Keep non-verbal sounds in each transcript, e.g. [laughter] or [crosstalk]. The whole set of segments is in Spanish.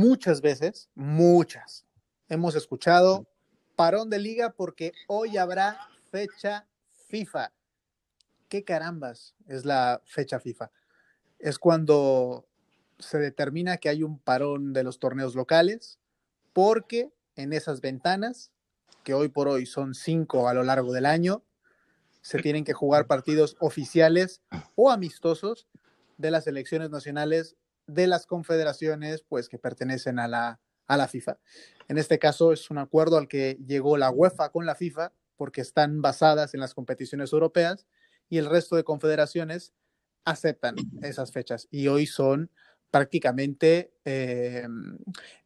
muchas veces, muchas, hemos escuchado parón de liga porque hoy habrá fecha FIFA. ¿Qué carambas es la fecha FIFA? Es cuando se determina que hay un parón de los torneos locales porque en esas ventanas, que hoy por hoy son cinco a lo largo del año, se tienen que jugar partidos oficiales o amistosos de las elecciones nacionales de las confederaciones pues que pertenecen a la, a la FIFA. En este caso es un acuerdo al que llegó la UEFA con la FIFA porque están basadas en las competiciones europeas y el resto de confederaciones aceptan esas fechas y hoy son prácticamente eh,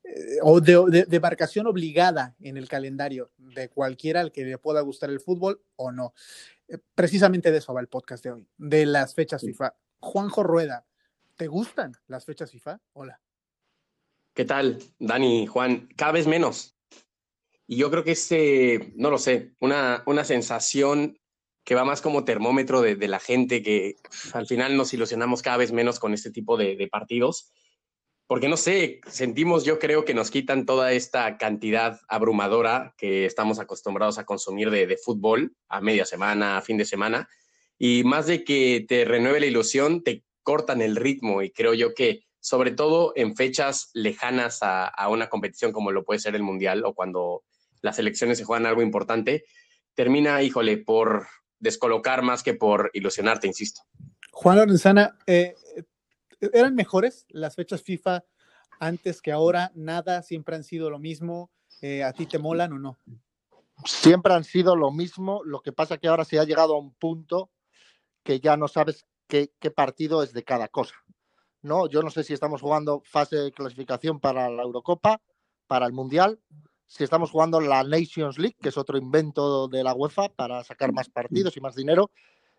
eh, o de, de, marcación obligada en el calendario de cualquiera al que le pueda gustar el fútbol o no. Eh, precisamente de eso va el podcast de hoy, de las fechas FIFA. Juanjo Rueda, ¿te gustan las fechas FIFA? Hola. ¿Qué tal, Dani, Juan? Cada vez menos. Y yo creo que es, no lo sé, una, una sensación que va más como termómetro de, de, la gente, que al final nos ilusionamos cada vez menos con este tipo de, de, partidos, porque no sé, sentimos yo creo que nos quitan toda esta cantidad abrumadora que estamos acostumbrados a consumir de, de fútbol a media semana, a fin de semana, y más de que te renueve la ilusión, te cortan el ritmo y creo yo que sobre todo en fechas lejanas a, a una competición como lo puede ser el Mundial o cuando las elecciones se juegan algo importante, termina, híjole, por, descolocar más que por ilusionarte, insisto. Juan Lorenzana, eh, ¿eran mejores las fechas FIFA antes que ahora? Nada, siempre han sido lo mismo. Eh, ¿A ti te molan o no? Siempre han sido lo mismo. Lo que pasa que ahora se ha llegado a un punto que ya no sabes qué, qué partido es de cada cosa. No, yo no sé si estamos jugando fase de clasificación para la Eurocopa, para el Mundial, si estamos jugando la Nations League, que es otro invento de la UEFA para sacar más partidos y más dinero.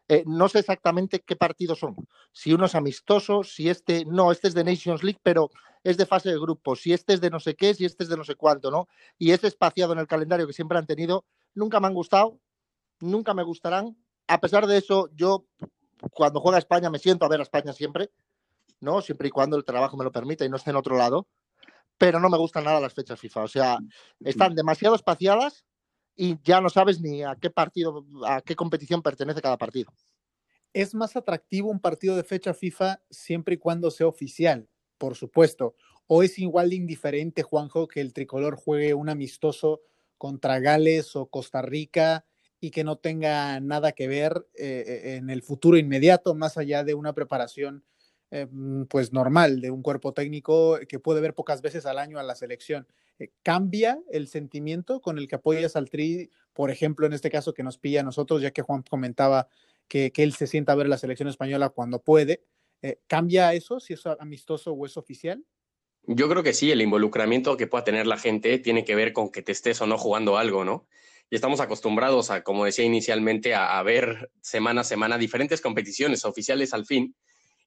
Eh, no sé exactamente qué partidos son. Si uno es amistoso, si este, no, este es de Nations League, pero es de fase de grupo, si este es de no sé qué, si este es de no sé cuánto, ¿no? Y es espaciado en el calendario que siempre han tenido, nunca me han gustado, nunca me gustarán. A pesar de eso, yo cuando juega España me siento a ver a España siempre, ¿no? Siempre y cuando el trabajo me lo permita y no esté en otro lado pero no me gustan nada las fechas FIFA. O sea, están demasiado espaciadas y ya no sabes ni a qué partido, a qué competición pertenece cada partido. Es más atractivo un partido de fecha FIFA siempre y cuando sea oficial, por supuesto. ¿O es igual de indiferente, Juanjo, que el tricolor juegue un amistoso contra Gales o Costa Rica y que no tenga nada que ver eh, en el futuro inmediato, más allá de una preparación eh, mm, pues normal de un cuerpo técnico que puede ver pocas veces al año a la selección. Eh, ¿Cambia el sentimiento con el que apoyas al Tri, por ejemplo, en este caso que nos pilla a nosotros, ya que Juan comentaba que, que él se sienta a ver la selección española cuando puede? Eh, ¿Cambia eso si es amistoso o es oficial? Yo creo que sí, el involucramiento que pueda tener la gente tiene que ver con que te estés o no jugando algo, ¿no? Y estamos acostumbrados a, como decía inicialmente, a, a ver semana a semana diferentes competiciones oficiales al fin,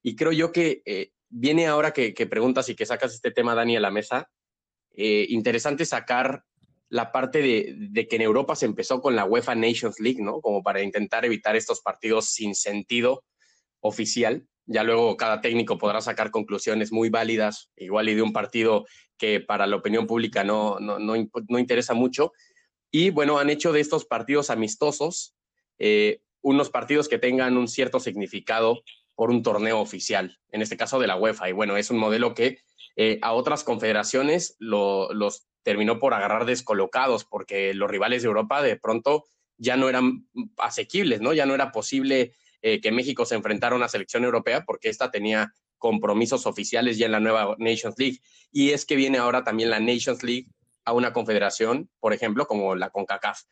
y creo yo que eh, viene ahora que, que, preguntas y que sacas este tema, Dani, a la mesa, eh, interesante sacar la parte de, de, que en Europa se empezó con la UEFA Nations League, ¿no? Como para intentar evitar estos partidos sin sentido oficial. Ya luego cada técnico podrá sacar conclusiones muy válidas, igual y de un partido que para la opinión pública no, no, no, no interesa mucho. Y bueno, han hecho de estos partidos amistosos eh, unos partidos que tengan un cierto significado por un torneo oficial, en este caso de la UEFA. Y bueno, es un modelo que eh, a otras confederaciones lo, los terminó por agarrar descolocados, porque los rivales de Europa de pronto ya no eran asequibles, ¿no? Ya no era posible eh, que México se enfrentara a una selección europea porque esta tenía compromisos oficiales ya en la nueva Nations League. Y es que viene ahora también la Nations League a una confederación, por ejemplo, como la CONCACAF.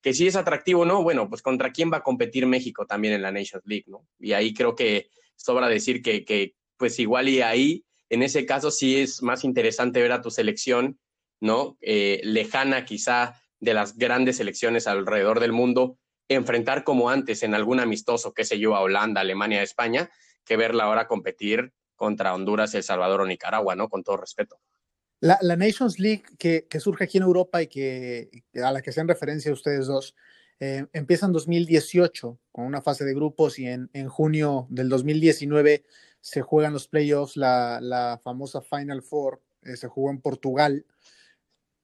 Que si es atractivo o no, bueno, pues contra quién va a competir México también en la Nations League, ¿no? Y ahí creo que sobra decir que, pues igual y ahí, en ese caso sí es más interesante ver a tu selección, ¿no? Eh, lejana quizá de las grandes selecciones alrededor del mundo, enfrentar como antes en algún amistoso, qué sé yo, a Holanda, Alemania, España, que verla ahora competir contra Honduras, El Salvador o Nicaragua, ¿no? Con todo respeto. La, la Nations League que, surge aquí en Europa y que a la que hacen referencia ustedes dos, eh, empieza en 2018 con una fase de grupos y en, en junio del 2019 se juegan los playoffs, la, la famosa Final Four, se jugó en Portugal.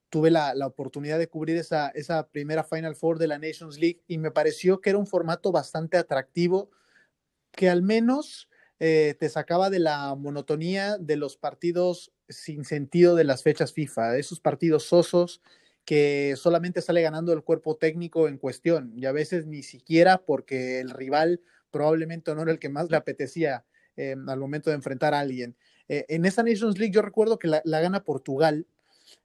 Tuve la, oportunidad de cubrir esa, esa primera Final Four de la Nations League y me pareció que era un formato bastante atractivo que al menos eh, te sacaba de la monotonía de los partidos sin sentido de las fechas FIFA, esos partidos sosos que solamente sale ganando el cuerpo técnico en cuestión y a veces ni siquiera porque el rival probablemente no era el que más le apetecía eh, al momento de enfrentar a alguien. Eh, en esa Nations League yo recuerdo que la, gana Portugal,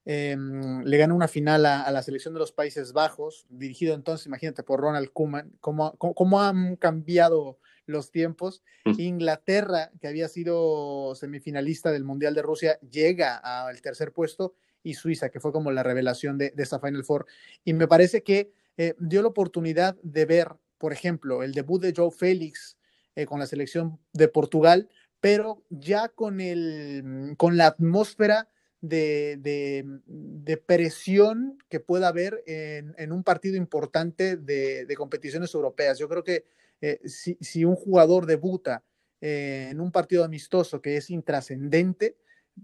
le gana una final a, la selección de los Países Bajos, dirigido entonces, imagínate, por Ronald Koeman, cómo, cómo han cambiado los tiempos. Inglaterra, que había sido semifinalista del Mundial de Rusia, llega al tercer puesto y Suiza, que fue como la revelación de, esa Final Four. Y me parece que eh, dio la oportunidad de ver, por ejemplo, el debut de Joe Félix eh, con la selección de Portugal, pero ya con, el, con la atmósfera de, presión que pueda haber en, un partido importante de, de, competiciones europeas. Yo creo que eh, si, un jugador debuta eh, en un partido amistoso que es intrascendente,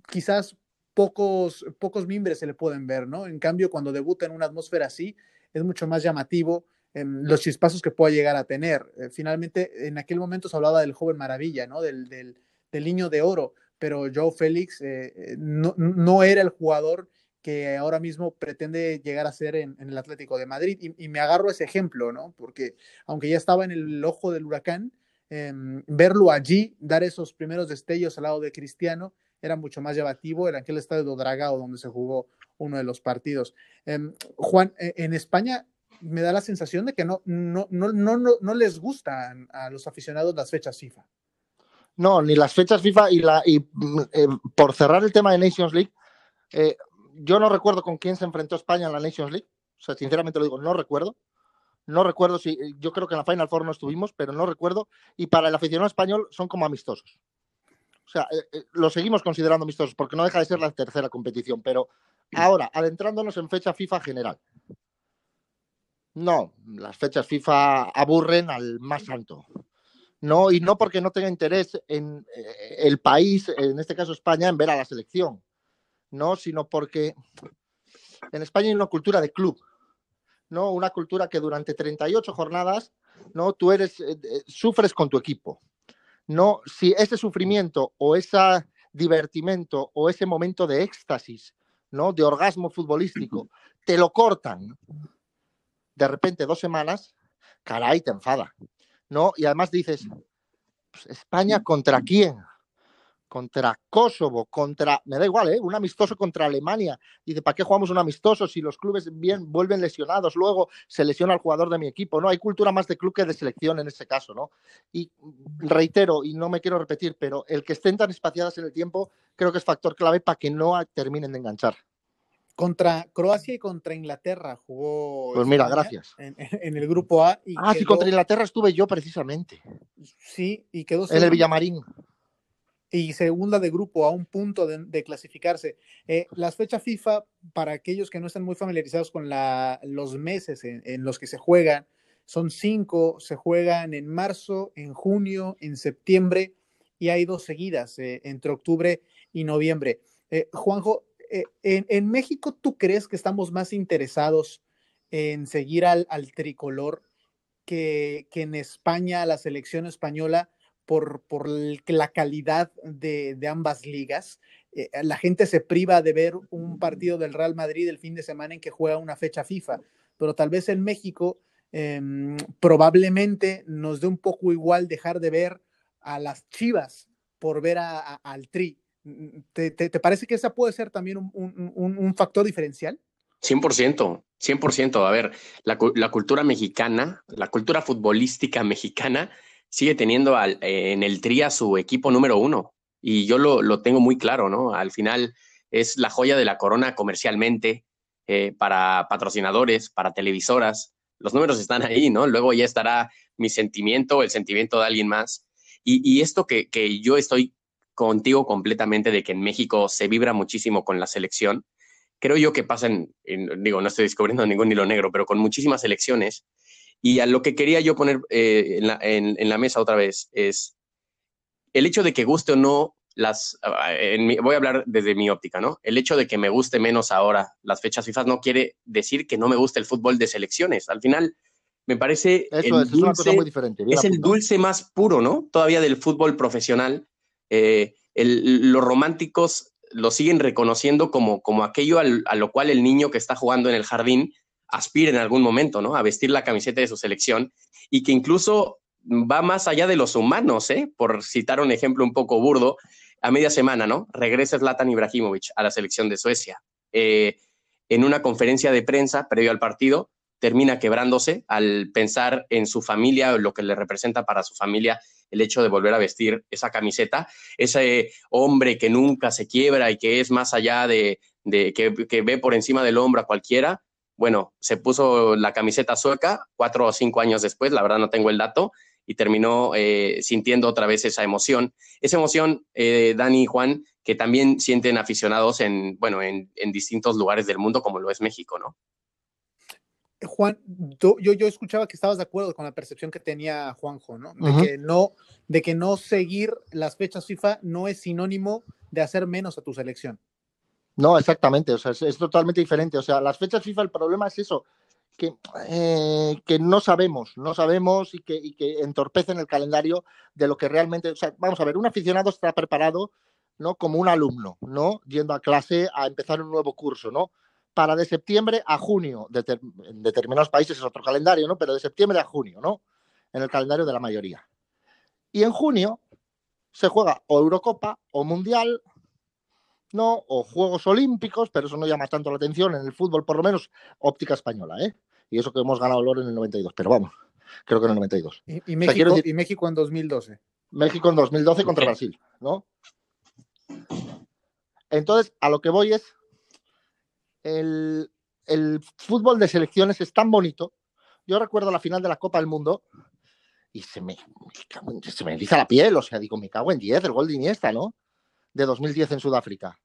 quizás pocos, pocos mimbres se le pueden ver, ¿no? En cambio, cuando debuta en una atmósfera así, es mucho más llamativo los chispazos que pueda llegar a tener. Eh, finalmente, en aquel momento se hablaba del joven maravilla, ¿no? Del, del, niño de oro, pero Joe Félix no, no, era el jugador que ahora mismo pretende llegar a ser en, el Atlético de Madrid. Y, me agarro ese ejemplo, ¿no? Porque aunque ya estaba en el ojo del huracán, em, verlo allí, dar esos primeros destellos al lado de Cristiano, era mucho más llamativo en aquel estadio de Dragao donde se jugó uno de los partidos. Em, Juan, e, en España me da la sensación de que no, no, no, no, no, les gustan a los aficionados las fechas FIFA. No, ni las fechas FIFA y, la, y mm, eh, por cerrar el tema de Nations League, eh, yo no recuerdo con quién se enfrentó España en la Nations League. O sea, sinceramente lo digo, no recuerdo. No recuerdo si, yo creo que en la Final Four no estuvimos, pero no recuerdo. Y para el aficionado español son como amistosos. O sea, eh, eh, lo seguimos considerando amistosos porque no deja de ser la tercera competición. Pero ahora, adentrándonos en fecha FIFA general. No, las fechas FIFA aburren al más alto. No, y no porque no tenga interés en eh, el país, en este caso España, en ver a la selección ¿no? Sino porque en España hay una cultura de club, ¿no? Una cultura que durante 38 jornadas, ¿no? Tú eres, eh, eh, sufres con tu equipo, ¿no? Si ese sufrimiento o ese divertimento o ese momento de éxtasis, ¿no? De orgasmo futbolístico, te lo cortan de repente dos semanas, caray, te enfada, ¿no? Y además dices, pues, ¿España contra quién? Contra Kosovo, contra, me da igual, ¿eh? un amistoso contra Alemania. Dice, ¿para qué jugamos un amistoso si los clubes bien vuelven lesionados? Luego se lesiona el jugador de mi equipo. No, hay cultura más de club que de selección en ese caso, ¿no? Y reitero, y no me quiero repetir, pero el que estén tan espaciadas en el tiempo creo que es factor clave para que no terminen de enganchar. Contra Croacia y contra Inglaterra jugó. Pues mira, gracias. En, el grupo A. ah, sí, contra Inglaterra estuve yo precisamente. Sí, y quedó. En el Villamarín y segunda de grupo a un punto de, clasificarse. Eh, las fechas FIFA, para aquellos que no están muy familiarizados con la, los meses en, los que se juegan, son cinco, se juegan en marzo, en junio, en septiembre y hay dos seguidas eh, entre octubre y noviembre. Eh, Juanjo, en, en, México, ¿tú crees que estamos más interesados en seguir al, al tricolor que, que en España, la selección española? Por, por la calidad de, ambas ligas. Eh, la gente se priva de ver un partido del Real Madrid el fin de semana en que juega una fecha FIFA, pero tal vez en México em, probablemente nos dé un poco igual dejar de ver a las Chivas por ver al Tri. ¿Te, parece que esa puede ser también un, factor diferencial? 100%, 100%. A ver, la, la, cultura mexicana, la cultura futbolística mexicana sigue teniendo eh, en el TRI a su equipo número uno. Y yo lo, tengo muy claro, ¿no? Al final es la joya de la corona comercialmente, eh, para patrocinadores, para televisoras. Los números están ahí, ¿no? Luego ya estará mi sentimiento, el sentimiento de alguien más. Y, esto que, yo estoy contigo completamente de que en México se vibra muchísimo con la selección, creo yo que pasa en, digo, no estoy descubriendo ningún hilo negro, pero con muchísimas selecciones y a lo que quería yo poner eh, en, la, mesa otra vez es el hecho de que guste o no las, ah, voy a hablar desde mi óptica, ¿no? El hecho de que me guste menos ahora las fechas FIFA no quiere decir que no me guste el fútbol de selecciones. Al final, me parece eso, es, una cosa muy diferente. Es el dulce más puro, ¿no? Todavía del fútbol profesional. Eh, los románticos lo siguen reconociendo como, como aquello a lo cual el niño que está jugando en el jardín aspira en algún momento, ¿no? A vestir la camiseta de su selección y que incluso va más allá de los humanos, ¿eh? Por citar un ejemplo un poco burdo, a media semana, ¿no? Regresa Zlatan Ibrahimovic a la selección de Suecia. Eh, en una conferencia de prensa previo al partido, termina quebrándose al pensar en su familia, lo que le representa para su familia el hecho de volver a vestir esa camiseta, ese hombre que nunca se quiebra y que es más allá de, que, que, ve por encima del hombro a cualquiera, bueno, se puso la camiseta sueca cuatro o cinco años después, la verdad no tengo el dato, y terminó eh, sintiendo otra vez esa emoción. Esa emoción, eh, Dani y Juan, que también sienten aficionados en, bueno, en, distintos lugares del mundo, como lo es México, ¿no? Juan, yo, yo escuchaba que estabas de acuerdo con la percepción que tenía Juanjo, ¿no? De, que no, de que no seguir las fechas FIFA no es sinónimo de hacer menos a tu selección. No, exactamente, o sea, es, totalmente diferente. O sea, las fechas FIFA, el problema es eso, que, eh, que no sabemos, no sabemos y que, entorpecen el calendario de lo que realmente, o sea, vamos a ver, un aficionado está preparado, ¿no? Como un alumno, ¿no? Yendo a clase a empezar un nuevo curso, ¿no? Para de septiembre a junio, en determinados países es otro calendario, ¿no? Pero de septiembre a junio, ¿no? En el calendario de la mayoría. Y en junio se juega o Eurocopa o Mundial no, o Juegos Olímpicos, pero eso no llama tanto la atención en el fútbol, por lo menos óptica española, ¿eh? Y eso que hemos ganado el oro en el 92, pero vamos, creo que en el 92. ¿Y, México, y México, en 2012? México en 2012 contra Brasil, ¿no? Entonces, a lo que voy es, el, fútbol de selecciones es tan bonito. Yo recuerdo la final de la Copa del Mundo y se me, se me eriza la piel, o sea, digo, me cago en 10, el gol de Iniesta, ¿no? De 2010 en Sudáfrica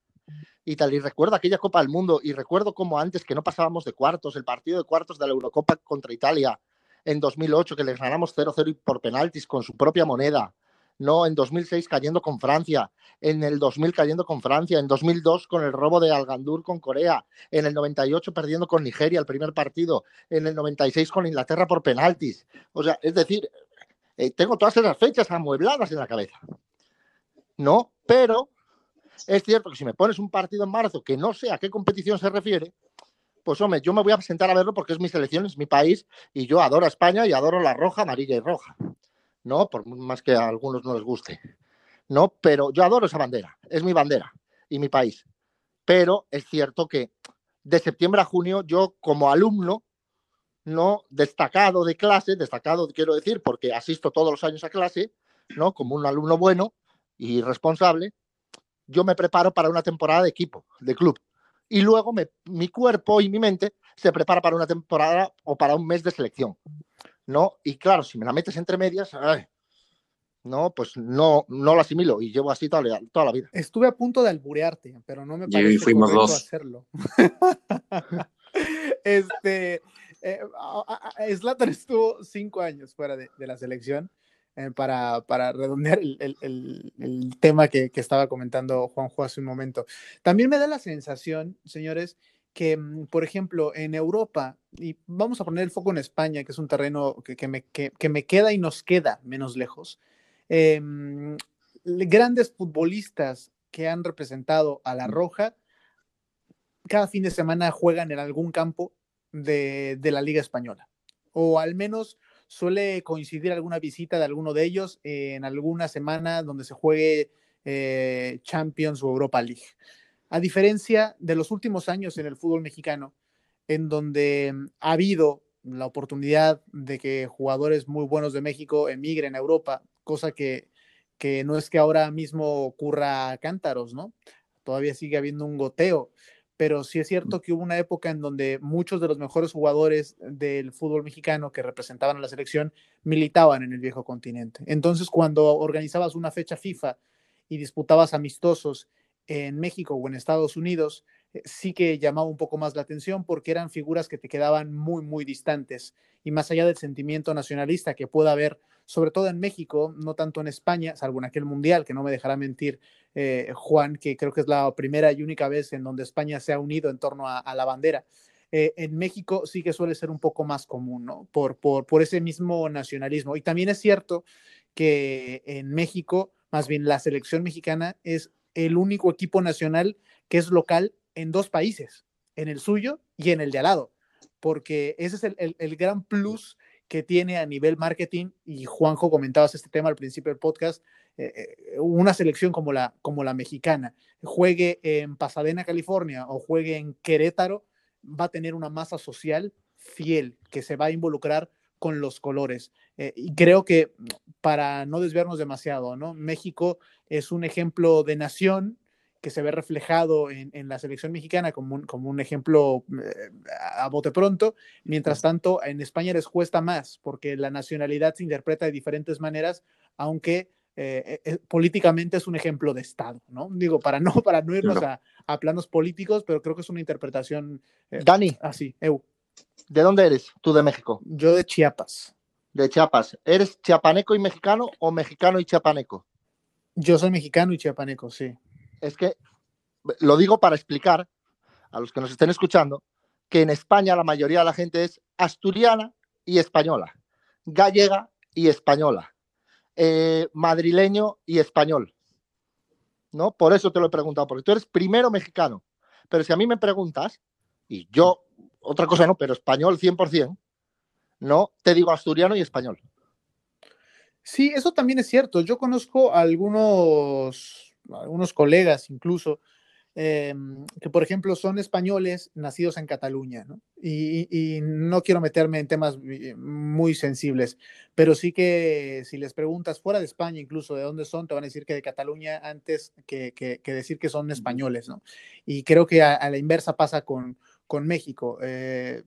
y tal. Y recuerdo aquella Copa del Mundo y recuerdo como antes que no pasábamos de cuartos, el partido de cuartos de la Eurocopa contra Italia en 2008, que les ganamos 0-0 por penaltis con su propia moneda. No, en 2006 cayendo con Francia, en el 2000 cayendo con Francia, en 2002 con el robo de Algandur con Corea, en el 98 perdiendo con Nigeria el primer partido, en el 96 con Inglaterra por penaltis. O sea, es decir, eh, tengo todas esas fechas amuebladas en la cabeza. No, pero es cierto que si me pones un partido en marzo que no sé a qué competición se refiere, pues hombre, yo me voy a presentar a verlo porque es mi selección, es mi país y yo adoro a España y adoro la roja, amarilla y roja. ¿No? Por más que a algunos no les guste. ¿No? Pero yo adoro esa bandera, es mi bandera y mi país. Pero es cierto que de septiembre a junio yo como alumno no destacado de clase, destacado quiero decir porque asisto todos los años a clase, ¿no? Como un alumno bueno y responsable, yo me preparo para una temporada de equipo, de club. Y luego mi cuerpo y mi mente se prepara para una temporada o para un mes de selección. ¿No? Y claro, si me la metes entre medias, no, pues no, no lo asimilo y llevo así toda la, vida. Estuve a punto de alburearte, pero no me parece fuimos dos. hacerlo. [laughs] este, eh, estuvo cinco años fuera de la selección eh, para, para, redondear el, el, el, tema que, que, estaba comentando Juanjo hace un momento. También me da la sensación, señores, que, mm, por ejemplo, en Europa, y vamos a poner el foco en España, que es un terreno que, que me, que, me, queda y nos queda menos lejos, em, grandes futbolistas que han representado a la Roja, cada fin de semana juegan en algún campo de, de la Liga Española, o al menos suele coincidir alguna visita de alguno de ellos en alguna semana donde se juegue eh, Champions o Europa League. A diferencia de los últimos años en el fútbol mexicano, en donde ha habido la oportunidad de que jugadores muy buenos de México emigren a Europa, cosa que, que no es que ahora mismo ocurra a cántaros, ¿no? Todavía sigue habiendo un goteo pero sí es cierto que hubo una época en donde muchos de los mejores jugadores del fútbol mexicano que representaban a la selección militaban en el viejo continente. Entonces, cuando organizabas una fecha FIFA y disputabas amistosos en México o en Estados Unidos, sí que llamaba un poco más la atención porque eran figuras que te quedaban muy, muy distantes. Y más allá del sentimiento nacionalista que pueda haber, sobre todo en México, no tanto en España, salvo en aquel mundial, que no me dejará mentir eh, Juan, que creo que es la primera y única vez en donde España se ha unido en torno a, la bandera. Eh, en México sí que suele ser un poco más común, ¿no? Por, por, por ese mismo nacionalismo. Y también es cierto que en México, más bien la selección mexicana es el único equipo nacional que es local en dos países, en el suyo y en el de al lado, porque ese es el, gran plus que tiene a nivel marketing, y Juanjo comentabas este tema al principio del podcast, eh, eh, una selección como la, como la mexicana, juegue en Pasadena, California, o juegue en Querétaro, va a tener una masa social fiel que se va a involucrar con los colores. Eh, y creo que para no desviarnos demasiado, ¿no? México es un ejemplo de nación que se ve reflejado en, la selección mexicana como un, como un ejemplo eh, a bote pronto. Mientras tanto, en España les cuesta más porque la nacionalidad se interpreta de diferentes maneras, aunque eh, eh, políticamente es un ejemplo de Estado, ¿no? Digo, para no, [laughs] para no irnos A, planos políticos, pero creo que es una interpretación Dani, así. ¿De dónde eres tú de México? Yo de Chiapas. De Chiapas. ¿Eres chiapaneco y mexicano o mexicano y chiapaneco? Yo soy mexicano y chiapaneco, sí es que lo digo para explicar a los que nos estén escuchando que en España la mayoría de la gente es asturiana y española, gallega y española, eh, madrileño y español. ¿No? Por eso te lo he preguntado, porque tú eres primero mexicano. Pero si a mí me preguntas, y yo, otra cosa no, pero español 100%, no, te digo asturiano y español. Sí, eso también es cierto. Yo conozco algunos algunos colegas incluso, em, que por ejemplo son españoles nacidos en Cataluña, ¿no? Y, no quiero meterme en temas muy sensibles, pero sí que si les preguntas fuera de España, incluso de dónde son, te van a decir que de Cataluña antes que, decir que son españoles, ¿no? Y creo que a, la inversa pasa con, con México. Eh,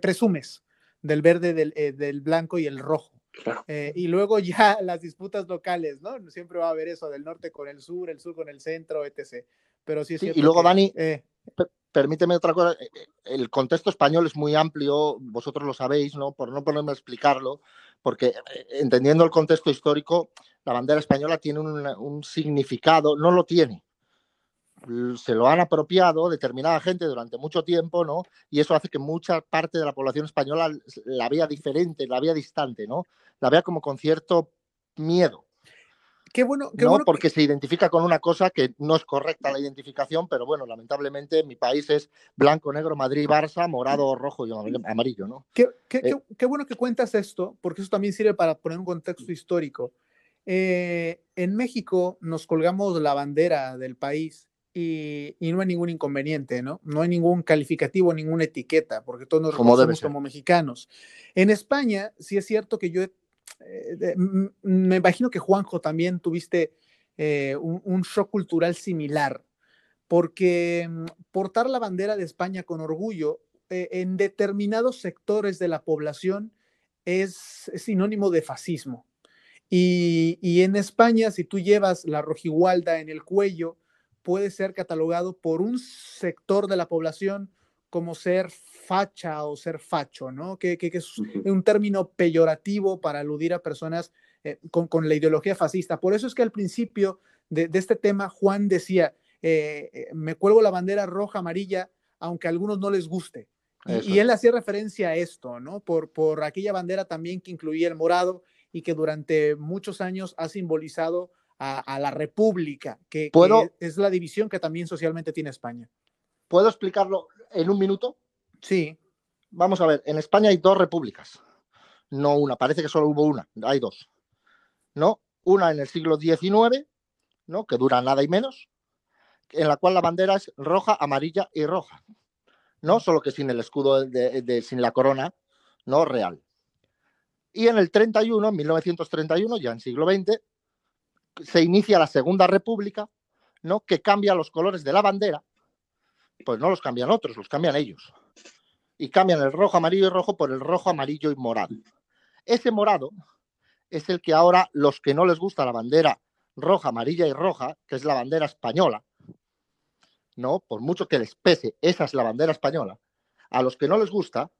presumes del verde, del, eh, del blanco y el rojo. Eh, y luego [laughs] ya las disputas locales, ¿no? Siempre va a haber eso del norte con el sur, el sur con el centro, etc. Pero sí, sí Y luego, Dani, eh, permíteme otra cosa. Eh, el contexto español es muy amplio, vosotros lo sabéis, ¿no? Por no ponerme a explicarlo, porque entendiendo el contexto histórico, la bandera española tiene un significado, no lo tiene se lo han apropiado determinada gente durante mucho tiempo, ¿no? Y eso hace que mucha parte de la población española la vea diferente, la vea distante, ¿no? La vea como con cierto miedo. Qué bueno, qué ¿no? Porque se identifica con una cosa que no es correcta la identificación, pero bueno, lamentablemente mi país es blanco, negro, Madrid, Barça, morado, rojo y amarillo, ¿no? Qué, eh, qué, bueno que cuentas esto, porque eso también sirve para poner un contexto histórico. Eh, en México nos colgamos la bandera del país y, no hay ningún inconveniente, ¿no? No hay ningún calificativo, ninguna etiqueta, porque todos nos reconocemos como mexicanos. En España, sí es cierto que yo, eh, me imagino que Juanjo también tuviste eh, un, shock cultural similar, porque mm, portar la bandera de España con orgullo eh, en determinados sectores de la población es, sinónimo de fascismo. Y, y en España, si tú llevas la rojigualda en el cuello, puede ser catalogado por un sector de la población como ser facha o ser facho, ¿no? Que, es un término peyorativo para aludir a personas eh, con, la ideología fascista. Por eso es que al principio de, este tema Juan decía, eh, eh, me cuelgo la bandera roja, amarilla, aunque a algunos no les guste. Y, él hacía referencia a esto, ¿no? Por, por aquella bandera también que incluía el morado y que durante muchos años ha simbolizado a, la República, que, es la división que también socialmente tiene España. ¿Puedo explicarlo en un minuto? Sí. Vamos a ver, en España hay dos repúblicas, no una, parece que solo hubo una, hay dos. ¿No? Una en el siglo XIX, ¿no? que dura nada y menos, en la cual la bandera es roja, amarilla y roja. ¿no? Solo que sin el escudo, de, sin la corona, ¿no? Real. Y en el 31, en 1931, ya en siglo XX, se inicia la Segunda República, ¿no? Que cambia los colores de la bandera, pues no los cambian otros, los cambian ellos. Y cambian el rojo, amarillo y rojo por el rojo, amarillo y morado. Ese morado es el que ahora los que no les gusta la bandera roja, amarilla y roja, que es la bandera española, ¿no? Por mucho que les pese, esa es la bandera española. A los que no les gusta,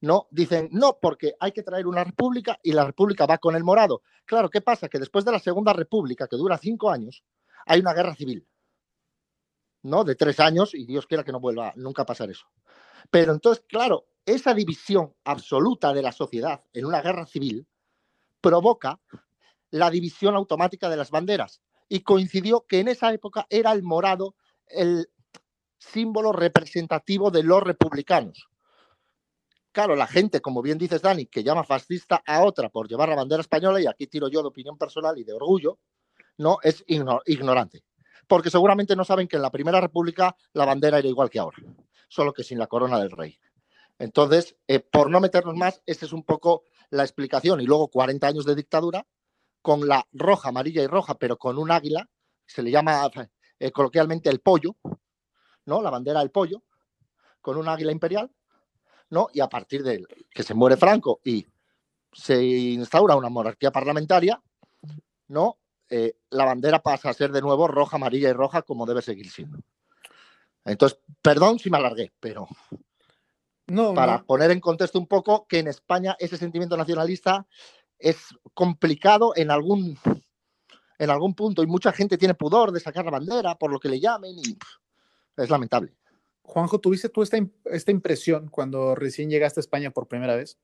no dicen no, porque hay que traer una república y la república va con el morado. Claro, ¿qué pasa? Que después de la Segunda República, que dura cinco años, hay una guerra civil, ¿no? De tres años y Dios quiera que no vuelva nunca a pasar eso. Pero entonces, claro, esa división absoluta de la sociedad en una guerra civil provoca la división automática de las banderas. Y coincidió que en esa época era el morado el símbolo representativo de los republicanos. Claro, la gente, como bien dices, Dani, que llama fascista a otra por llevar la bandera española, y aquí tiro yo de opinión personal y de orgullo, no es ignorante. Porque seguramente no saben que en la Primera República la bandera era igual que ahora, solo que sin la corona del rey. Entonces, eh, por no meternos más, esa es un poco la explicación. Y luego 40 años de dictadura con la roja, amarilla y roja, pero con un águila, se le llama eh, coloquialmente el pollo, ¿no? La bandera del pollo, con un águila imperial, ¿no? Y a partir de que se muere Franco y se instaura una monarquía parlamentaria, ¿no? Eh, la bandera pasa a ser de nuevo roja, amarilla y roja, como debe seguir siendo. Entonces, perdón si me alargué, pero no, para poner en contexto un poco que en España ese sentimiento nacionalista es complicado en algún, en algún punto y mucha gente tiene pudor de sacar la bandera por lo que le llamen y es lamentable. Juanjo, ¿tuviste tú esta, esta impresión cuando recién llegaste a España por primera vez?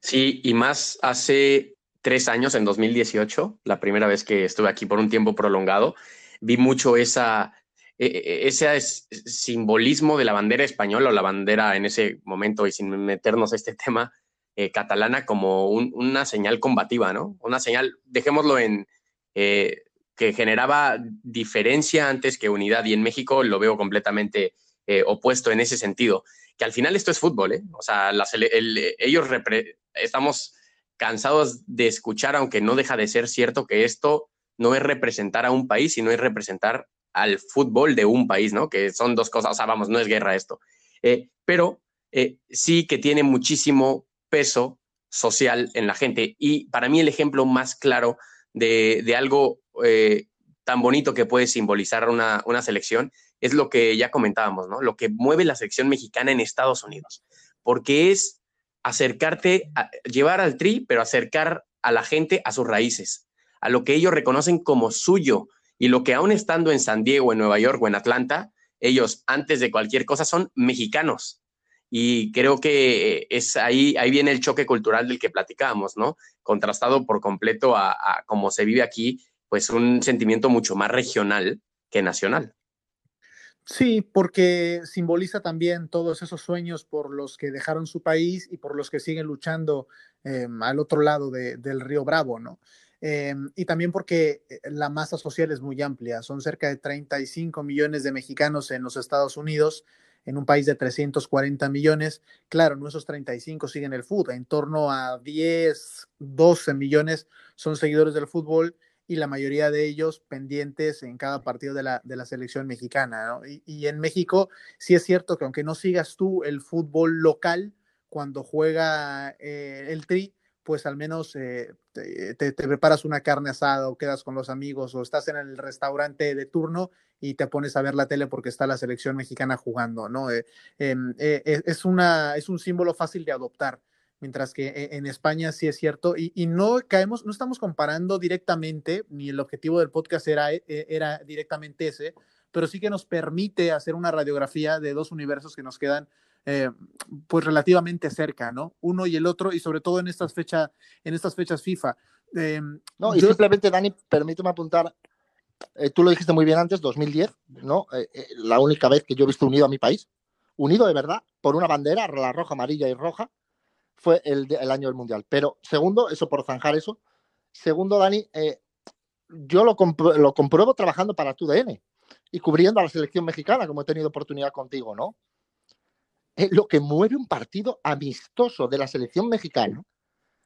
Sí, y más hace tres años, en 2018, la primera vez que estuve aquí por un tiempo prolongado, vi mucho esa, e, e, ese simbolismo de la bandera española o la bandera en ese momento, y sin meternos a este [laughs] tema, eh, catalana como una señal combativa, ¿no? Una señal, dejémoslo en, eh, que generaba diferencia antes que unidad, y en México lo veo completamente eh, opuesto en ese sentido, que al final esto es fútbol, ¿eh? O sea, ellos estamos cansados de escuchar, aunque no deja de ser cierto que esto no es representar a un país, sino es representar al fútbol de un país, ¿no? Que son dos cosas, o sea, vamos, no es guerra esto. Eh, pero eh, sí que tiene muchísimo peso social en la gente. Y para mí el ejemplo más claro de, algo tan bonito que puede simbolizar una, una selección es lo que ya comentábamos, ¿no? Lo que mueve la selección mexicana en Estados Unidos, porque es acercarte, llevar al tri, pero acercar a la gente a sus raíces, a lo que ellos reconocen como suyo y lo que aún estando en San Diego, en Nueva York o en Atlanta, ellos antes de cualquier cosa son mexicanos. Y creo que es ahí, ahí viene el choque cultural del que platicábamos, ¿no? Contrastado por completo a, a cómo se vive aquí, pues un sentimiento mucho más regional que nacional. Sí, porque simboliza también todos esos sueños por los que dejaron su país y por los que siguen luchando em, al otro lado del río Bravo, ¿no? Em, y también porque eh, la masa social es muy amplia, son cerca de 35 millones de mexicanos en los Estados Unidos, en un país de 340 millones. Claro, no esos 35 siguen el fútbol, en torno a 10, 12 millones son seguidores del fútbol y la mayoría de ellos pendientes en cada partido de la, de la selección mexicana. Y, en México sí es cierto que aunque no sigas tú el fútbol local, cuando juega eh, el Tri, pues al menos eh, te, preparas una carne asada o quedas con los amigos o estás en el restaurante de turno y te pones a ver la tele porque está la selección mexicana jugando, ¿no? Eh, em, es, una, es un símbolo fácil de adoptar mientras que e, en España sí es cierto, y, no caemos, no estamos comparando directamente, ni el objetivo del podcast era, e, era directamente ese, pero sí que nos permite hacer una radiografía de dos universos que nos quedan eh, pues relativamente cerca, ¿no? Uno y el otro, y sobre todo en estas, fecha, en estas fechas FIFA. Eh, no, y simplemente, Dani, permíteme apuntar, eh, tú lo dijiste muy bien antes, 2010, ¿no? la única vez que yo he visto unido a mi país, unido de verdad, por una bandera, la roja, amarilla y roja, fue el, el, año del Mundial. Pero segundo, eso por zanjar eso. Segundo, Dani, eh, yo lo, lo, compruebo trabajando para tu DN y cubriendo a la selección mexicana, como he tenido oportunidad contigo, ¿no? Eh, lo que mueve un partido amistoso de la selección mexicana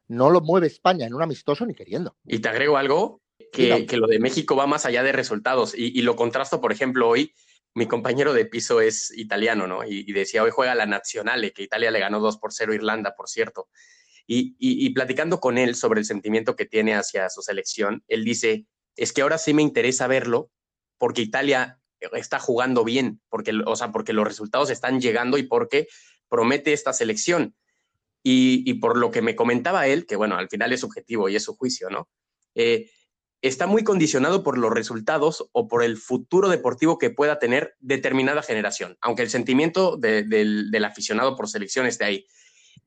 no lo mueve España en un amistoso ni queriendo. Y te agrego algo, que, que lo de México va más allá de resultados. Y, y, lo contrasto, por ejemplo, hoy mi compañero de piso es italiano, ¿no? Y, decía, hoy juega la Nazionale, que Italia le ganó 2 por 0 a Irlanda, por cierto. Y, platicando con él sobre el sentimiento que tiene hacia su selección, él dice, es que ahora sí me interesa verlo, porque Italia está jugando bien, porque, o sea, porque los resultados están llegando y porque promete esta selección. Y, por lo que me comentaba él, que bueno, al final es subjetivo y es su juicio, ¿no? Eh, está muy condicionado por los resultados o por el futuro deportivo que pueda tener determinada generación, aunque el sentimiento del, aficionado por selección esté ahí.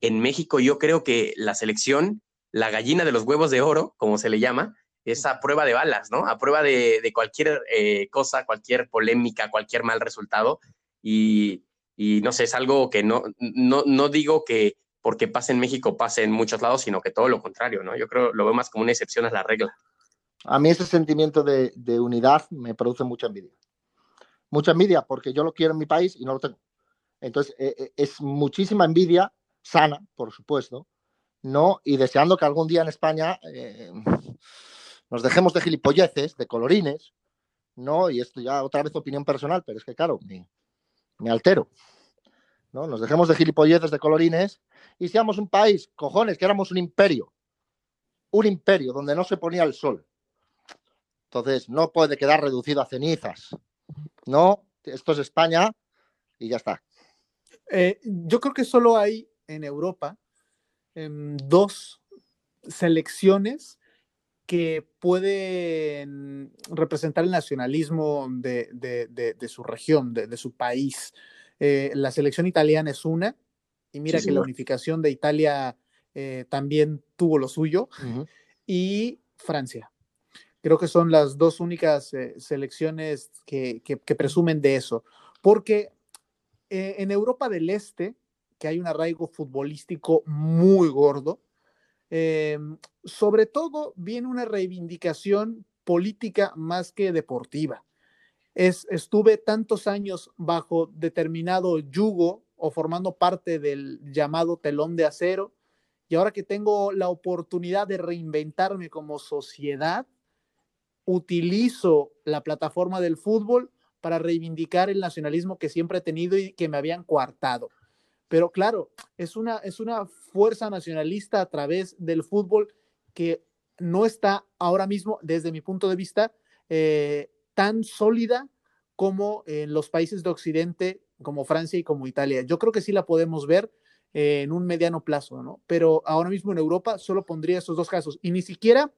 En México yo creo que la selección, la gallina de los huevos de oro, como se le llama, es a prueba de balas, ¿no? A prueba de, cualquier eh, cosa, cualquier polémica, cualquier mal resultado. Y, no sé, es algo que no, no, no digo que porque pase en México, pase en muchos lados, sino que todo lo contrario, ¿no? Yo creo, lo veo más como una excepción a la regla. A mí ese sentimiento de, unidad me produce mucha envidia. Mucha envidia porque yo lo quiero en mi país y no lo tengo. Entonces, eh, eh, es muchísima envidia, sana, por supuesto, ¿no? Y deseando que algún día en España eh, nos dejemos de gilipolleces, de colorines, ¿no? Y esto ya otra vez opinión personal, pero es que, claro, me, me altero. ¿no? Nos dejemos de gilipolleces, de colorines y seamos un país, cojones, que éramos un imperio. Un imperio donde no se ponía el sol. Entonces, no puede quedar reducido a cenizas. No, esto es España y ya está. Eh, yo creo que solo hay en Europa em, dos selecciones que pueden representar el nacionalismo de, su región, de, su país. Eh, la selección italiana es una, y mira que la unificación de Italia eh, también tuvo lo suyo, y Francia. Creo que son las dos únicas eh, selecciones que, presumen de eso, porque en Europa del Este, que hay un arraigo futbolístico muy gordo, sobre todo viene una reivindicación política más que deportiva. Estuve tantos años bajo determinado yugo o formando parte del llamado telón de acero, y ahora que tengo la oportunidad de reinventarme como sociedad, utilizo la plataforma del fútbol para reivindicar el nacionalismo que siempre he tenido y que me habían coartado. Pero claro, es una, es una fuerza nacionalista a través del fútbol que no está ahora mismo, desde mi punto de vista, eh, tan sólida como en los países de Occidente, como Francia y como Italia. Yo creo que sí la podemos ver eh, en un mediano plazo, ¿no? Pero ahora mismo en Europa solo pondría esos dos casos y ni siquiera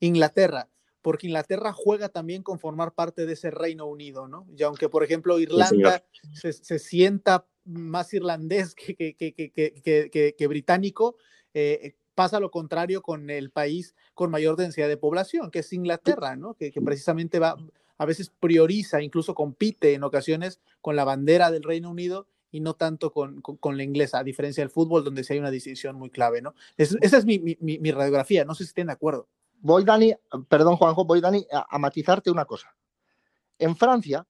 Inglaterra, porque Inglaterra juega también con formar parte de ese Reino Unido, ¿no? Y aunque, por ejemplo, Irlanda se, sienta más irlandés que, que, británico, eh, pasa lo contrario con el país con mayor densidad de población, que es Inglaterra, ¿no? Que, precisamente va, a veces prioriza, incluso compite en ocasiones con la bandera del Reino Unido y no tanto con, la inglesa, a diferencia del fútbol, donde sí hay una decisión muy clave, ¿no? esa es mi, radiografía, no sé si estén de acuerdo. Voy, Dani, perdón, Juanjo, voy, Dani, a matizarte una cosa. En Francia,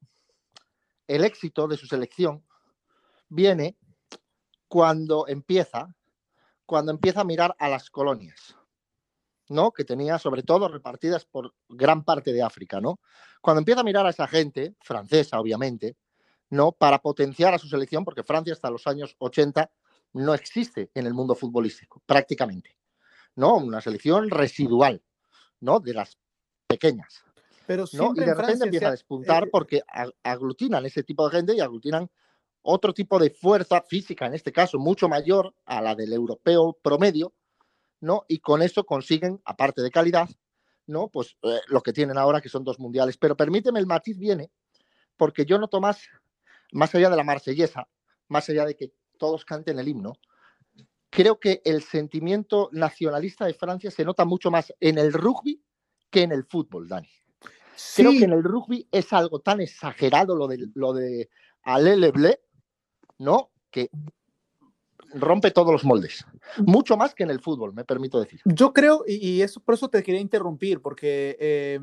el éxito de su selección viene cuando empieza cuando empieza a mirar a las colonias, ¿no? Que tenía sobre todo repartidas por gran parte de África, ¿no? Cuando empieza a mirar a esa gente, francesa obviamente, ¿no? Para potenciar a su selección, porque Francia hasta los años 80 no existe en el mundo futbolístico, prácticamente, ¿no? Una selección residual, ¿no? De las pequeñas. Pero ¿no? Y de repente empieza a despuntar eh, porque aglutinan ese tipo de gente y aglutinan otro tipo de fuerza física, en este caso mucho mayor a la del europeo promedio, ¿no? Y con eso consiguen, aparte de calidad, ¿no? Pues eh, lo que tienen ahora, que son dos mundiales. Pero permíteme, el matiz viene, porque yo noto más, más allá de la marsellesa, más allá de que todos canten el himno, creo que el sentimiento nacionalista de Francia se nota mucho más en el rugby que en el fútbol, Dani. Creo que en el rugby es algo tan exagerado lo de, lo de ¿no? Que rompe todos los moldes. Mucho más que en el fútbol, me permito decir. Yo creo, y, eso por eso te quería interrumpir, porque eh,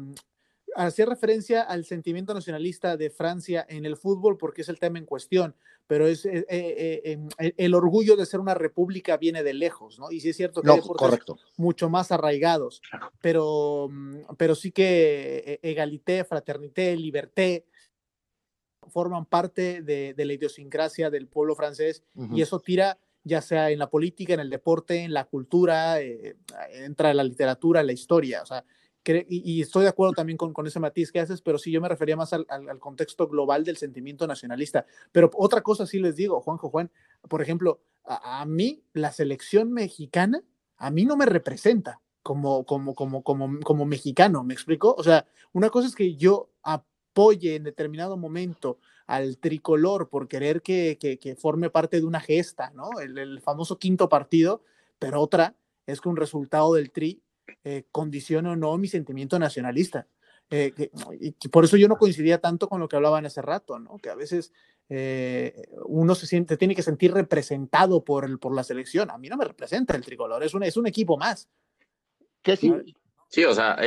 hacía referencia al sentimiento nacionalista de Francia en el fútbol, porque es el tema en cuestión, pero es eh, eh, em, el orgullo de ser una república viene de lejos, ¿no? Y sí es cierto que hay deportes mucho más arraigados, pero, mm, pero sí que egalité, fraternité, liberté, forman parte de, la idiosincrasia del pueblo francés y eso tira ya sea en la política, en el deporte, en la cultura, eh, entra en la literatura, en la historia. O sea, y, estoy de acuerdo también con, ese matiz que haces, pero sí yo me refería más al, contexto global del sentimiento nacionalista. Pero otra cosa sí les digo, Juanjo Juan, por ejemplo, a, mí la selección mexicana, a mí no me representa como, como, como, como, como mexicano, ¿me explico? O sea, una cosa es que yo apoye en determinado momento al tricolor por querer que, que, forme parte de una gesta, ¿no? El, el famoso quinto partido, pero otra es que un resultado del tri eh, condiciona o no mi sentimiento nacionalista. Eh, y por eso yo no coincidía tanto con lo que hablaban hace rato, ¿no? Que a veces eh, uno se siente, tiene que sentir representado por, el, por la selección. A mí no me representa el tricolor, es un, es un equipo más. ¿Qué sí? Sí, o sea,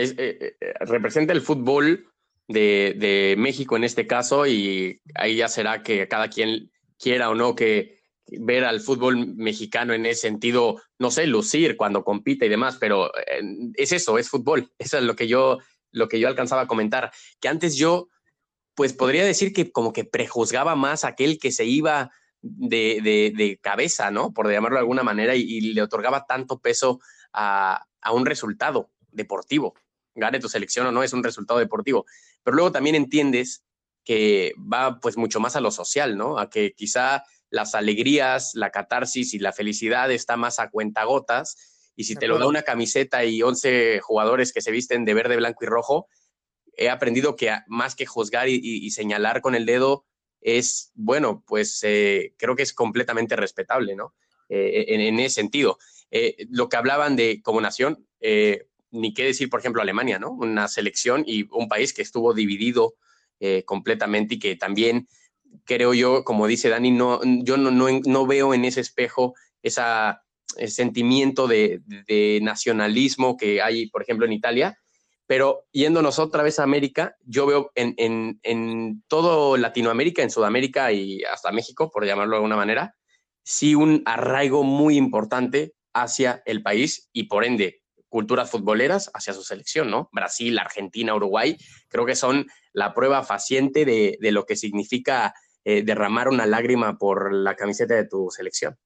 representa el fútbol de, de, México en este caso y ahí ya será que cada quien quiera o no que, ver al fútbol mexicano en ese sentido, no sé, lucir cuando compite y demás, pero eh, es eso, es fútbol. [laughs] Eso es lo que yo, lo que yo alcanzaba a comentar, que antes yo, pues podría decir que como que prejuzgaba más a aquel que se iba de, de, cabeza, ¿no? Por llamarlo de alguna manera, y, le otorgaba tanto peso a, a, un resultado deportivo. Gane tu selección o no, es un resultado deportivo. Pero luego también entiendes que va pues mucho más a lo social, ¿no? A que quizá las alegrías, la catarsis y la felicidad está más a cuentagotas. Y si te lo da una camiseta y 11 jugadores que se visten de verde, blanco y rojo, he aprendido que más que juzgar y, señalar con el dedo es, bueno, pues eh, creo que es completamente respetable, ¿no? Eh, en, ese sentido. Eh, lo que hablaban de como nación, ni qué decir, por ejemplo, Alemania, ¿no? Una selección y un país que estuvo dividido completamente y que también creo yo, como dice Dani, no, yo no, no, veo en ese espejo ese sentimiento de, nacionalismo que hay, por ejemplo, en Italia. Pero yéndonos otra vez a América, yo veo en, en, en todo Latinoamérica, en Sudamérica y hasta México, por llamarlo de alguna manera, sí un arraigo muy importante hacia el país y por ende culturas futboleras hacia su selección, ¿no? Brasil, Argentina, Uruguay, creo que son la prueba faciente de, de lo que significa eh, derramar una lágrima por la camiseta de tu selección.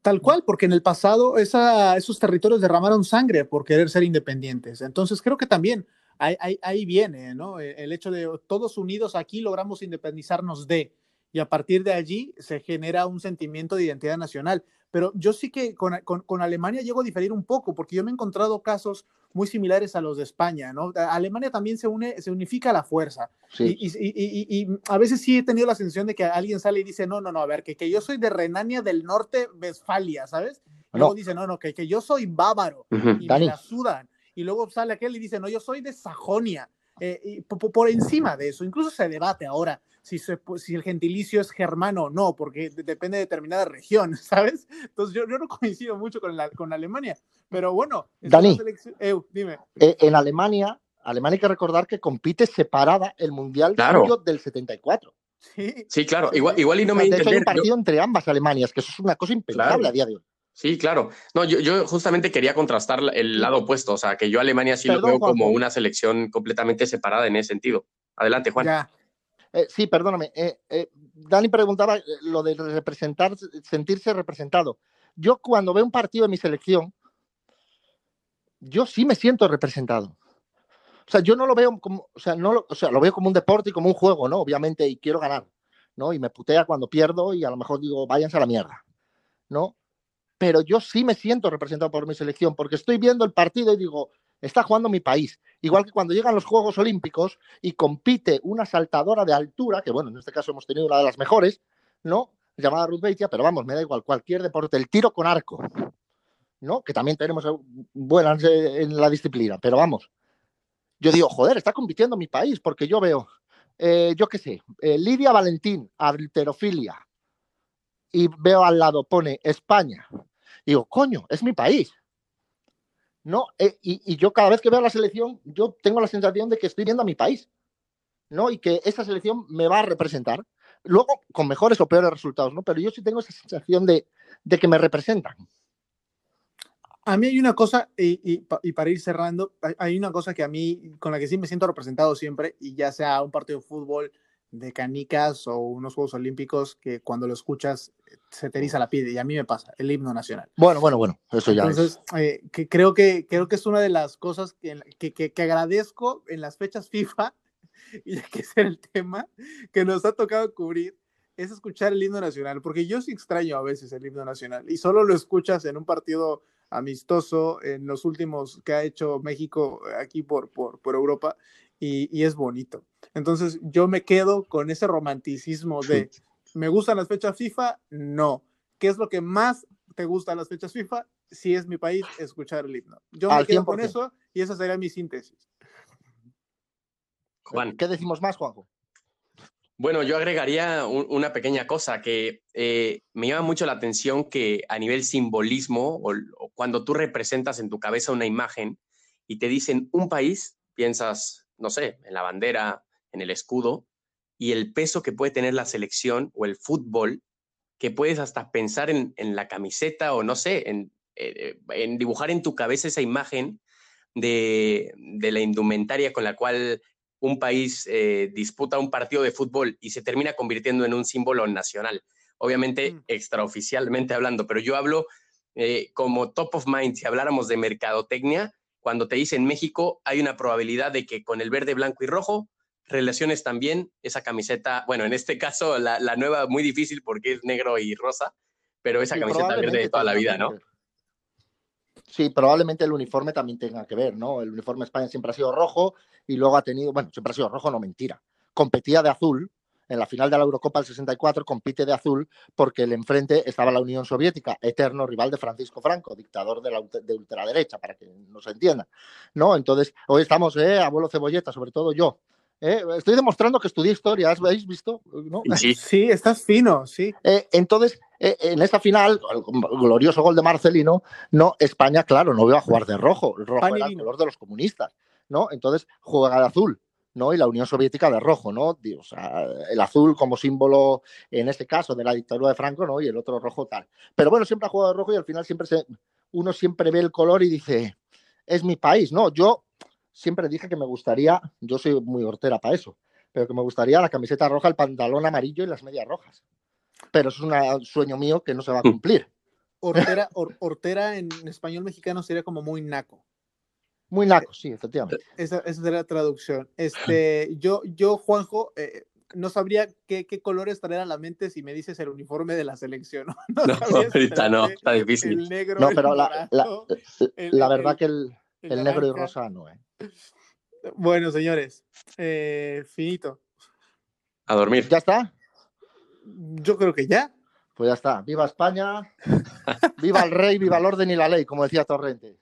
Tal cual, porque en el pasado esos territorios derramaron sangre por querer ser independientes. Entonces creo que también ahí, viene, ¿no? El hecho de todos unidos aquí logramos independizarnos de, y a partir de allí se genera un sentimiento de identidad nacional. Pero yo sí que con, con, Alemania llego a diferir un poco, porque yo me he encontrado casos muy similares a los de España, ¿no? Alemania también se une, se unifica a la fuerza. Y, y, y, a veces sí he tenido la sensación de que alguien sale y dice, no, no, no, a ver, que, que yo soy de Renania del Norte, Westfalia, ¿sabes? Y luego dice, no, no, que, que yo soy bávaro, y me la sudan. Y luego sale aquel y dice, no, yo soy de Sajonia. Eh, y por, encima de eso, incluso se debate ahora si, si el gentilicio es germano o no, porque depende de determinada región, [laughs] ¿sabes? Entonces yo, yo no coincido mucho con, la, con Alemania, pero bueno, Dani, dime. Eh, en Alemania, Alemania hay que recordar que compite separada el Mundial del 74. Sí, sí, claro, igual, igual y no me hay un partido entre ambas Alemanias, que eso es una cosa impensable a día de hoy. Sí, claro. No, yo, yo, justamente quería contrastar el lado opuesto, o sea, que yo Alemania sí lo veo como una selección completamente separada en ese sentido. Adelante, Juan. Ya. Eh, sí, perdóname. Eh, eh, Dani preguntaba lo de representar, sentirse representado. Yo cuando veo un partido de mi selección, yo sí me siento representado. O sea, yo no lo veo como, o sea, no lo, o sea, lo veo como un deporte y como un juego, ¿no? Obviamente, y quiero ganar, ¿no? Y me putea cuando pierdo y a lo mejor digo, váyanse a la mierda, ¿no? Pero yo sí me siento representado por mi selección porque estoy viendo el partido y digo, está jugando mi país. Igual que cuando llegan los Juegos Olímpicos y compite una saltadora de altura, que bueno, en este caso hemos tenido una de las mejores, ¿no? Llamada Ruth Beitia, pero vamos, me da igual, cualquier deporte, el tiro con arco, ¿no? Que también tenemos buenas en la disciplina, pero vamos. Yo digo, joder, está compitiendo mi país, porque yo veo, eh, yo qué sé, eh, Lidia Valentín, alterofilia, y veo al lado, pone España. digo, coño, es mi país. ¿no? Eh, y, yo cada vez que veo la selección, yo tengo la sensación de que estoy viendo a mi país, ¿no? Y que esa selección me va a representar. Luego, con mejores o peores resultados, ¿no? Pero yo sí tengo esa sensación de, que me representan. A mí hay una cosa, y, para ir cerrando, hay una cosa que a mí, con la que sí me siento representado siempre, y ya sea un partido de fútbol, de canicas o unos Juegos Olímpicos que cuando lo escuchas se te eriza la piel y a mí me pasa, el himno nacional. Bueno, bueno, bueno, eso ya Entonces, eh, que creo, que, creo que es una de las cosas que, que, que, que agradezco en las fechas FIFA, [laughs] y hay que ser el tema que nos ha tocado cubrir, es escuchar el himno nacional, porque yo sí extraño a veces el himno nacional y solo lo escuchas en un partido amistoso en los últimos que ha hecho México aquí por, por, por Europa y, y, es bonito. Entonces yo me quedo con ese romanticismo de, [laughs] ¿me gustan las fechas FIFA? No. ¿Qué es lo que más te gustan las fechas FIFA? Si es mi país, escuchar el himno. Yo me quedo 100%. con eso y esa sería mi síntesis. Juan. ¿Qué decimos más, Juanjo? Bueno, yo agregaría un, una pequeña cosa que eh, me llama mucho la atención que a nivel simbolismo o, o, cuando tú representas en tu cabeza una imagen y te dicen un país, piensas, no sé, en la bandera, en el escudo y el peso que puede tener la selección o el fútbol, que puedes hasta pensar en, en la camiseta o no sé, en, eh, en, dibujar en tu cabeza esa imagen de, de la indumentaria con la cual un país eh, disputa un partido de fútbol y se termina convirtiendo en un símbolo nacional. Obviamente, mm. extraoficialmente hablando, pero yo hablo eh, como top of mind, si habláramos de mercadotecnia, cuando te dicen México, hay una probabilidad de que con el verde, blanco y rojo relaciones también esa camiseta, bueno, en este caso la, la nueva muy difícil porque es negro y rosa, pero esa sí, camiseta verde de toda la vida, ¿no? Sí, probablemente el uniforme también tenga que ver, ¿no? El uniforme de España siempre ha sido rojo y luego ha tenido, bueno, siempre ha sido rojo, no mentira. Competía de azul, en la final de la Eurocopa del 64 compite de azul porque el enfrente estaba la Unión Soviética, eterno rival de Francisco Franco, dictador de la de ultraderecha, para que nos entiendan, ¿no? Entonces, hoy estamos, eh, abuelo cebolleta, sobre todo yo, eh, estoy demostrando que estudié historia, ¿habéis visto? ¿No? Sí, sí, estás fino, sí. Eh, entonces, eh, en esta final, el glorioso gol de Marcelino, no, España, claro, no iba a jugar de rojo, el rojo era el color de los comunistas, ¿no? Entonces, juega de azul. ¿No? Y la Unión Soviética de rojo, ¿no? O sea, el azul como símbolo, en este caso, de la dictadura de Franco, ¿no? Y el otro rojo tal. Pero bueno, siempre ha jugado de rojo y al final siempre se, uno siempre ve el color y dice, es mi país, ¿no? Yo siempre dije que me gustaría, yo soy muy hortera para eso, pero que me gustaría la camiseta roja, el pantalón amarillo y las medias rojas. Pero eso es un sueño mío que no se va a cumplir. Hortera, or, hortera en español mexicano sería como muy naco. Muy naco, sí, efectivamente. Esa, esa sería la traducción. Este, [laughs] yo, yo, Juanjo, eh, no sabría qué, qué, colores traer a la mente si me dices el uniforme de la selección. No, [laughs] no, no ahorita no, está difícil. El negro, no, pero el la, morado, la, el, la, verdad el, que el, el negro y rosa no, ¿eh? Bueno, señores, eh, finito. A dormir. ¿Ya está? Yo creo que ya. Pues ya está. Viva España, [laughs] viva el rey, viva el orden y la ley, como decía Torrente.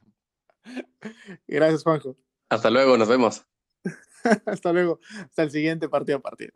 Gracias, Juanjo. Hasta luego, nos vemos. [laughs] Hasta luego. Hasta el siguiente partido a partido.